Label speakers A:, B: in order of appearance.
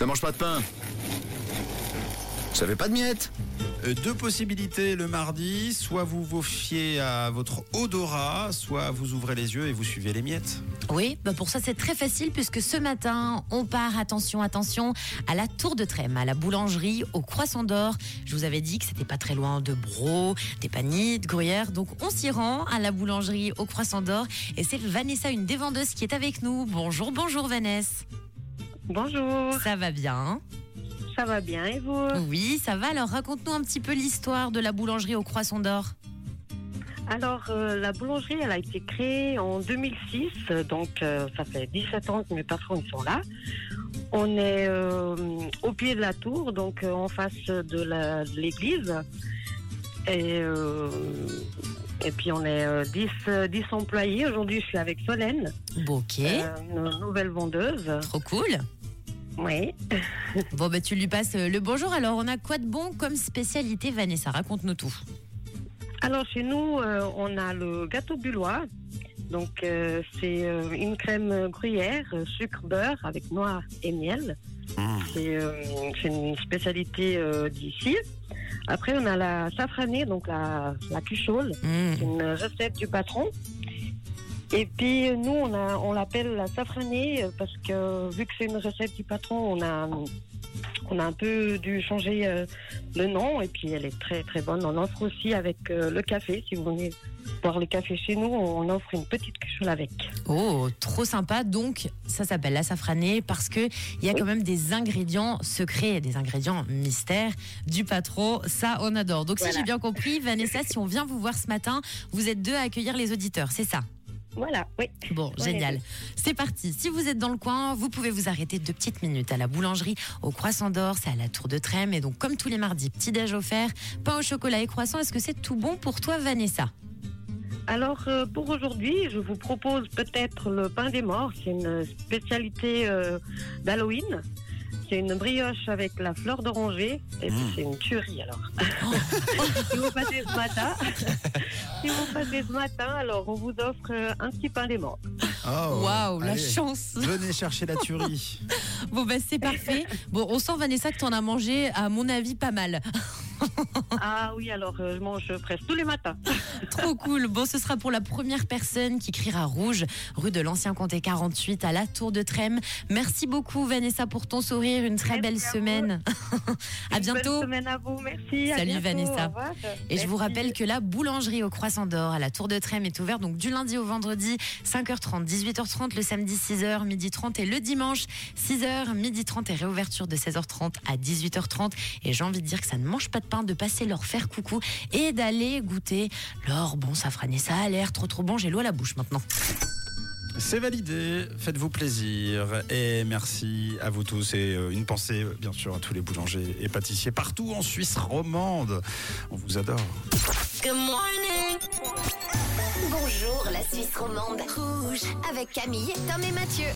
A: Ça mange pas de pain. Ça fait pas de miettes.
B: Euh, Deux possibilités le mardi, soit vous vous fiez à votre odorat, soit vous ouvrez les yeux et vous suivez les miettes.
C: Oui, bah pour ça c'est très facile puisque ce matin, on part, attention, attention, à la Tour de Trême, à la boulangerie au Croissant d'Or. Je vous avais dit que c'était pas très loin de Bro, des Pagny, de Gruyère. Donc on s'y rend à la boulangerie au Croissant d'Or et c'est Vanessa, une des vendeuses qui est avec nous. Bonjour, bonjour Vanessa.
D: Bonjour,
C: Ça va bien
D: ça va bien et vous?
C: Oui, ça va. Alors raconte-nous un petit peu l'histoire de la boulangerie au Croissant d'Or.
D: Alors euh, la boulangerie, elle a été créée en 2006, euh, donc euh, ça fait 17 ans que mes patrons sont là. On est euh, au pied de la tour, donc en face de l'église. Et, et puis on est euh, 10, euh, 10 employés. Aujourd'hui, je suis avec Solène,
C: Bon, ok,
D: une nouvelle vendeuse.
C: trop cool.
D: Oui.
C: Bon, bah tu lui passes euh, le bonjour. Alors on a quoi de bon comme spécialité, Vanessa? Raconte-nous tout.
D: Alors chez nous, euh, on a le gâteau bullois. Donc euh, c'est euh, une crème gruyère, sucre, beurre avec noix et miel. C'est euh, c'est une spécialité euh, d'ici. Après on a la safranée, donc la, la cuchole.
C: Mmh.
D: C'est une recette du patron. Et puis euh, nous on a on l'appelle la safranée euh, parce que vu que c'est une recette du patron, on a on a un peu dû changer euh, le nom et puis elle est très très bonne. On offre aussi avec euh, le café. Si vous venez boire le café chez nous, on offre une petite cuchole avec.
C: Oh, trop sympa. Donc, ça s'appelle la safranée parce que il y a quand même des ingrédients secrets, des ingrédients mystères du patron. Ça, on adore. Donc, si j'ai bien compris, Vanessa, si on vient vous voir ce matin, vous êtes deux à accueillir les auditeurs, c'est ça?
D: Voilà, oui.
C: Bon,
D: Ouais.
C: génial. C'est parti. Si vous êtes dans le coin, vous pouvez vous arrêter deux petites minutes à la boulangerie au Croissant d'Or, c'est à la Tour de Trême. Et donc, comme tous les mardis, petit déj offert, pain au chocolat et croissant. Est-ce que c'est tout bon pour toi, Vanessa?
D: Alors euh, pour aujourd'hui, je vous propose peut-être le pain des morts. C'est une spécialité euh, d'Halloween. C'est une brioche avec la fleur d'oranger et puis
B: Mm.
D: c'est une tuerie alors. si vous passez ce matin, si vous passez ce matin, alors on vous offre euh, un petit pain des morts.
B: Oh,
C: Waouh, la
B: allez,
C: chance
B: Venez chercher la tuerie.
C: Bon, bah, c'est parfait. Bon, on sent, Vanessa, que t'en as mangé, à mon avis, pas mal.
D: Ah oui, alors euh, je mange presque tous les matins.
C: Trop cool. Bon, ce sera pour la première personne qui criera rouge, rue de l'Ancien Comté 48 à la Tour de Trême. Merci beaucoup, Vanessa, pour ton sourire. Une très
D: Merci
C: belle
D: à
C: semaine. à
D: Une
C: bientôt.
D: Belle semaine à vous, merci.
C: Salut,
D: bientôt,
C: Vanessa. Et je vous rappelle que la boulangerie au Croissant d'Or à la Tour de Trême est ouverte donc du lundi au vendredi 5h30, 18h30, le samedi 6h, midi 30 et le dimanche 6h, midi 30 et réouverture de 16h30 à 18h30. Et j'ai envie de dire que ça ne mange pas de pain de passer leur faire coucou et d'aller goûter leur bon safrané. Ça a l'air trop trop bon, j'ai l'eau à la bouche maintenant.
B: C'est validé, faites-vous plaisir et merci à vous tous et euh, une pensée bien sûr à tous les boulangers et pâtissiers partout en Suisse romande. On vous adore.
E: Bonjour la Suisse romande. Rouge avec Camille, Tom et Mathieu.